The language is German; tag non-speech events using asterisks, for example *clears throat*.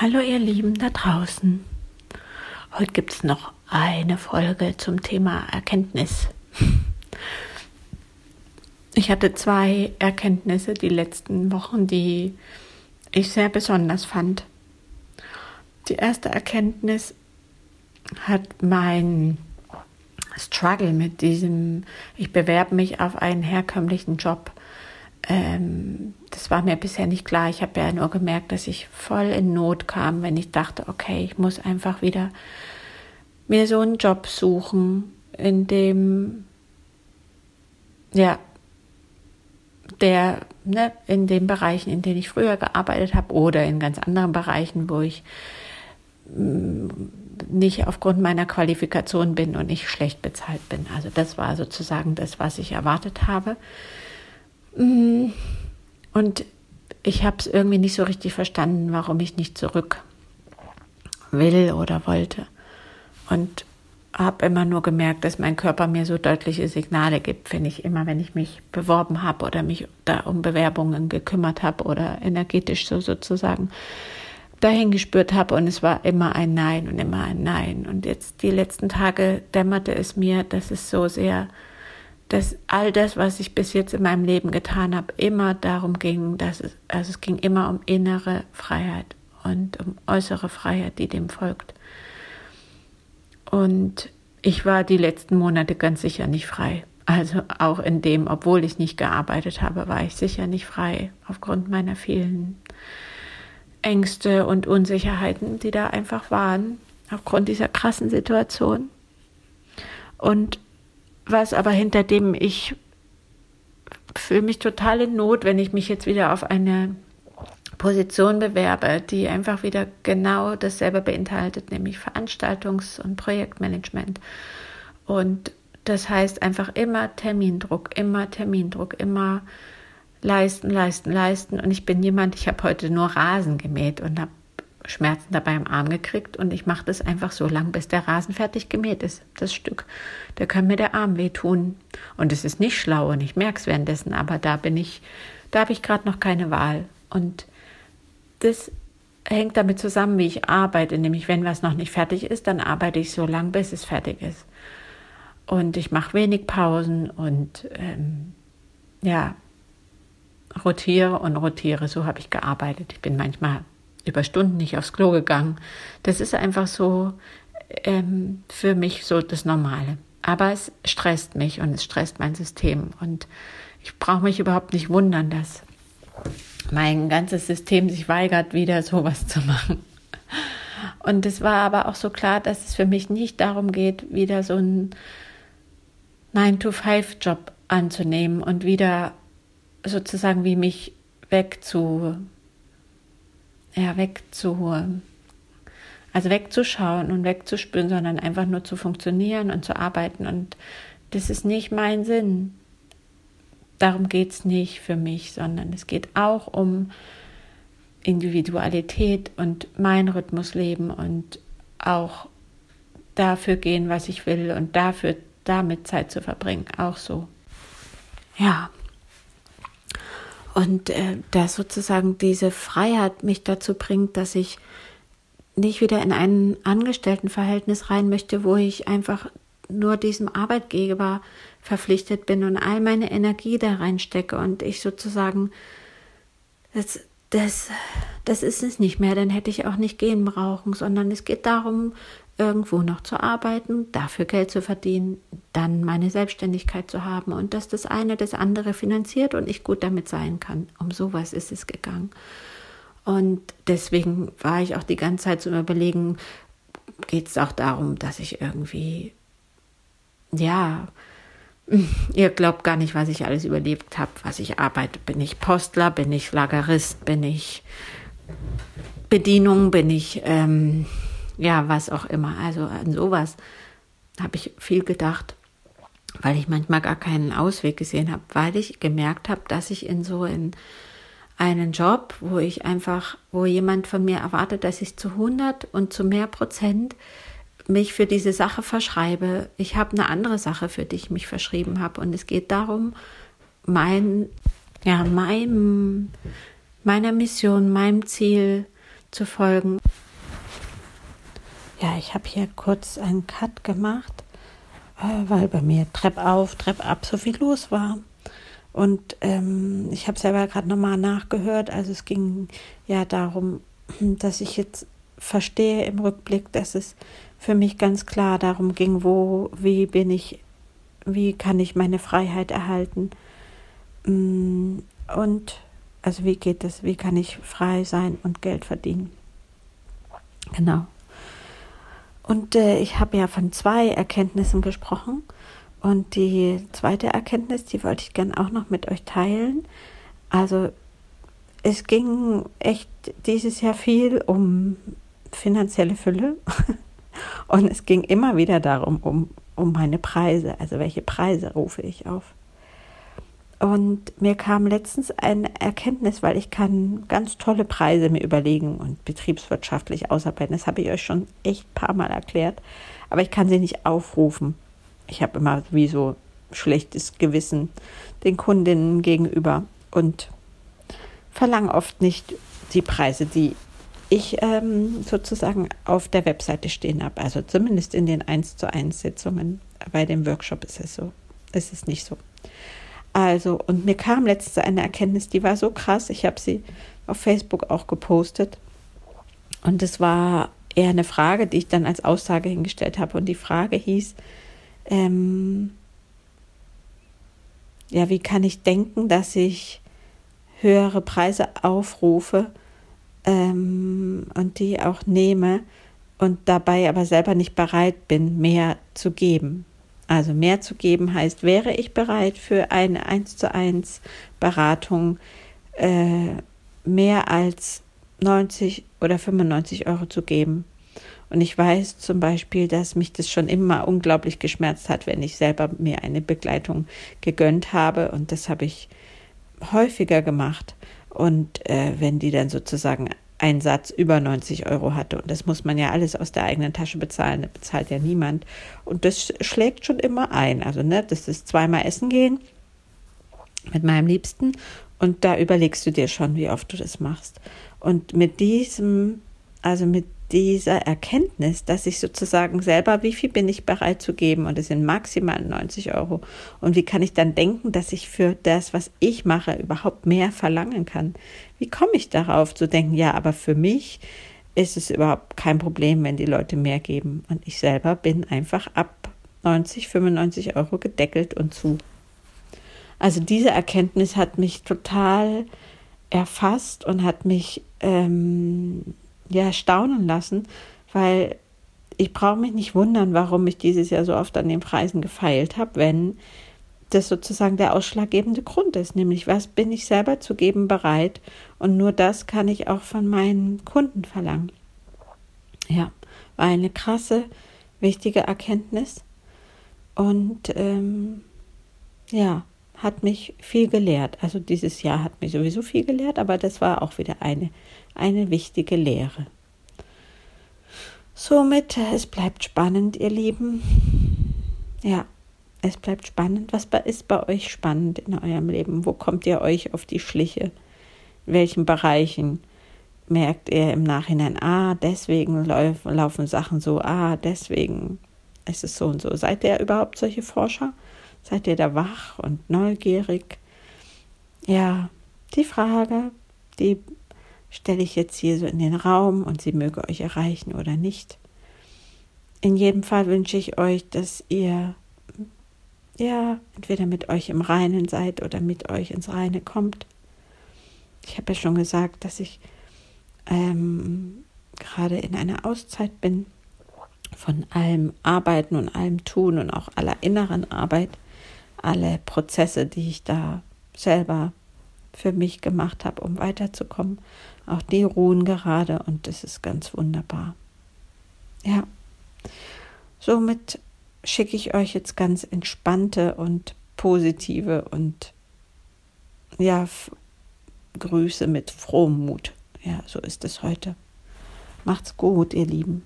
Hallo ihr Lieben da draußen. Heute gibt es noch eine Folge zum Thema Erkenntnis. Ich hatte zwei Erkenntnisse die letzten Wochen, die ich sehr besonders fand. Die erste Erkenntnis hat mein Struggle mit diesem, ich bewerbe mich auf einen herkömmlichen Job ähm, das war mir bisher nicht klar. Ich habe ja nur gemerkt, dass ich voll in Not kam, wenn ich dachte, okay, ich muss einfach wieder mir so einen Job suchen, in dem, ja, der, ne, in den Bereichen, in denen ich früher gearbeitet habe oder in ganz anderen Bereichen, wo ich mm, nicht aufgrund meiner Qualifikation bin und nicht schlecht bezahlt bin. Also das war sozusagen das, was ich erwartet habe. Mhm. Und ich habe es irgendwie nicht so richtig verstanden, warum ich nicht zurück will oder wollte. Und habe immer nur gemerkt, dass mein Körper mir so deutliche Signale gibt, wenn ich immer, wenn ich mich beworben habe oder mich da um Bewerbungen gekümmert habe oder energetisch so sozusagen dahin gespürt habe und es war immer ein Nein und immer ein Nein. Und jetzt die letzten Tage dämmerte es mir, dass es so sehr dass all das, was ich bis jetzt in meinem Leben getan habe, immer darum ging, dass es, also es ging immer um innere Freiheit und um äußere Freiheit, die dem folgt. Und ich war die letzten Monate ganz sicher nicht frei. Also auch in dem, obwohl ich nicht gearbeitet habe, war ich sicher nicht frei aufgrund meiner vielen Ängste und Unsicherheiten, die da einfach waren, aufgrund dieser krassen Situation. Und was aber hinter dem ich fühle mich total in Not, wenn ich mich jetzt wieder auf eine Position bewerbe, die einfach wieder genau dasselbe beinhaltet, nämlich Veranstaltungs- und Projektmanagement. Und das heißt einfach immer Termindruck, immer Termindruck, immer leisten, leisten, leisten. Und ich bin jemand, ich habe heute nur Rasen gemäht und habe Schmerzen dabei im Arm gekriegt und ich mache das einfach so lang, bis der Rasen fertig gemäht ist, das Stück. Da kann mir der Arm wehtun. Und es ist nicht schlau und ich merke es währenddessen, aber da bin ich, da habe ich gerade noch keine Wahl. Und das hängt damit zusammen, wie ich arbeite, nämlich wenn was noch nicht fertig ist, dann arbeite ich so lang, bis es fertig ist. Und ich mache wenig Pausen und ähm, ja, rotiere und rotiere. So habe ich gearbeitet. Ich bin manchmal über Stunden nicht aufs Klo gegangen. Das ist einfach so ähm, für mich so das Normale. Aber es stresst mich und es stresst mein System. Und ich brauche mich überhaupt nicht wundern, dass mein ganzes System sich weigert, wieder sowas zu machen. Und es war aber auch so klar, dass es für mich nicht darum geht, wieder so einen 9-to-5-Job anzunehmen und wieder sozusagen wie mich wegzu ja, wegzuholen. Also wegzuschauen und wegzuspüren, sondern einfach nur zu funktionieren und zu arbeiten. Und das ist nicht mein Sinn. Darum geht es nicht für mich, sondern es geht auch um Individualität und mein Rhythmus leben und auch dafür gehen, was ich will und dafür damit Zeit zu verbringen. Auch so. Ja, und äh, dass sozusagen diese Freiheit mich dazu bringt, dass ich nicht wieder in ein Angestelltenverhältnis rein möchte, wo ich einfach nur diesem Arbeitgeber verpflichtet bin und all meine Energie da reinstecke und ich sozusagen das, das, das ist es nicht mehr, dann hätte ich auch nicht gehen brauchen, sondern es geht darum, irgendwo noch zu arbeiten, dafür Geld zu verdienen, dann meine Selbstständigkeit zu haben und dass das eine das andere finanziert und ich gut damit sein kann. Um sowas ist es gegangen. Und deswegen war ich auch die ganze Zeit zum Überlegen, geht es auch darum, dass ich irgendwie, ja, *laughs* ihr glaubt gar nicht, was ich alles überlebt habe, was ich arbeite. Bin ich Postler, bin ich Lagerist, bin ich Bedienung, bin ich ähm, ja, was auch immer. Also an sowas habe ich viel gedacht, weil ich manchmal gar keinen Ausweg gesehen habe, weil ich gemerkt habe, dass ich in so in einen Job, wo ich einfach, wo jemand von mir erwartet, dass ich zu 100 und zu mehr Prozent mich für diese Sache verschreibe. Ich habe eine andere Sache, für die ich mich verschrieben habe. Und es geht darum, mein, ja, meinem, meiner Mission, meinem Ziel zu folgen. Ja, ich habe hier kurz einen Cut gemacht, äh, weil bei mir Trepp auf, Trepp ab so viel los war. Und ähm, ich habe selber gerade nochmal nachgehört. Also es ging ja darum, *clears throat* dass ich jetzt verstehe im Rückblick, dass es für mich ganz klar darum ging, wo, wie bin ich, wie kann ich meine Freiheit erhalten. Mm, und also wie geht es, wie kann ich frei sein und Geld verdienen. Genau. Und äh, ich habe ja von zwei Erkenntnissen gesprochen. Und die zweite Erkenntnis, die wollte ich gerne auch noch mit euch teilen. Also es ging echt dieses Jahr viel um finanzielle Fülle. *laughs* Und es ging immer wieder darum, um, um meine Preise. Also welche Preise rufe ich auf. Und mir kam letztens eine Erkenntnis, weil ich kann ganz tolle Preise mir überlegen und betriebswirtschaftlich ausarbeiten. Das habe ich euch schon echt ein paar Mal erklärt. Aber ich kann sie nicht aufrufen. Ich habe immer wie so schlechtes Gewissen den Kundinnen gegenüber und verlange oft nicht die Preise, die ich ähm, sozusagen auf der Webseite stehen habe. Also zumindest in den 1 zu 1 Sitzungen. Bei dem Workshop ist es so. Ist es nicht so. Also, und mir kam letzte eine Erkenntnis, die war so krass. Ich habe sie auf Facebook auch gepostet. Und es war eher eine Frage, die ich dann als Aussage hingestellt habe. Und die Frage hieß, ähm, ja, wie kann ich denken, dass ich höhere Preise aufrufe ähm, und die auch nehme und dabei aber selber nicht bereit bin, mehr zu geben. Also mehr zu geben heißt, wäre ich bereit für eine 1 zu 1 Beratung äh, mehr als 90 oder 95 Euro zu geben. Und ich weiß zum Beispiel, dass mich das schon immer unglaublich geschmerzt hat, wenn ich selber mir eine Begleitung gegönnt habe. Und das habe ich häufiger gemacht. Und äh, wenn die dann sozusagen einen Satz über 90 Euro hatte. Und das muss man ja alles aus der eigenen Tasche bezahlen. Das bezahlt ja niemand. Und das schlägt schon immer ein. Also, ne, das ist zweimal essen gehen mit meinem Liebsten. Und da überlegst du dir schon, wie oft du das machst. Und mit diesem, also mit dieser Erkenntnis, dass ich sozusagen selber, wie viel bin ich bereit zu geben und es sind maximal 90 Euro und wie kann ich dann denken, dass ich für das, was ich mache, überhaupt mehr verlangen kann? Wie komme ich darauf zu denken, ja, aber für mich ist es überhaupt kein Problem, wenn die Leute mehr geben und ich selber bin einfach ab 90, 95 Euro gedeckelt und zu. Also diese Erkenntnis hat mich total erfasst und hat mich ähm, ja staunen lassen, weil ich brauche mich nicht wundern, warum ich dieses Jahr so oft an den Preisen gefeilt habe, wenn das sozusagen der ausschlaggebende Grund ist, nämlich was bin ich selber zu geben bereit und nur das kann ich auch von meinen Kunden verlangen. Ja, war eine krasse, wichtige Erkenntnis und ähm, ja, hat mich viel gelehrt. Also dieses Jahr hat mich sowieso viel gelehrt, aber das war auch wieder eine, eine wichtige Lehre. Somit, es bleibt spannend, ihr Lieben. Ja, es bleibt spannend. Was ist bei euch spannend in eurem Leben? Wo kommt ihr euch auf die Schliche? In welchen Bereichen merkt ihr im Nachhinein, ah, deswegen laufen Sachen so, ah, deswegen ist es so und so. Seid ihr überhaupt solche Forscher? Seid ihr da wach und neugierig? Ja, die Frage, die stelle ich jetzt hier so in den Raum und sie möge euch erreichen oder nicht. In jedem Fall wünsche ich euch, dass ihr ja entweder mit euch im Reinen seid oder mit euch ins Reine kommt. Ich habe ja schon gesagt, dass ich ähm, gerade in einer Auszeit bin von allem Arbeiten und allem Tun und auch aller inneren Arbeit alle Prozesse, die ich da selber für mich gemacht habe, um weiterzukommen. Auch die ruhen gerade und das ist ganz wunderbar. Ja, somit schicke ich euch jetzt ganz entspannte und positive und ja, Grüße mit frohem Mut. Ja, so ist es heute. Macht's gut, ihr Lieben.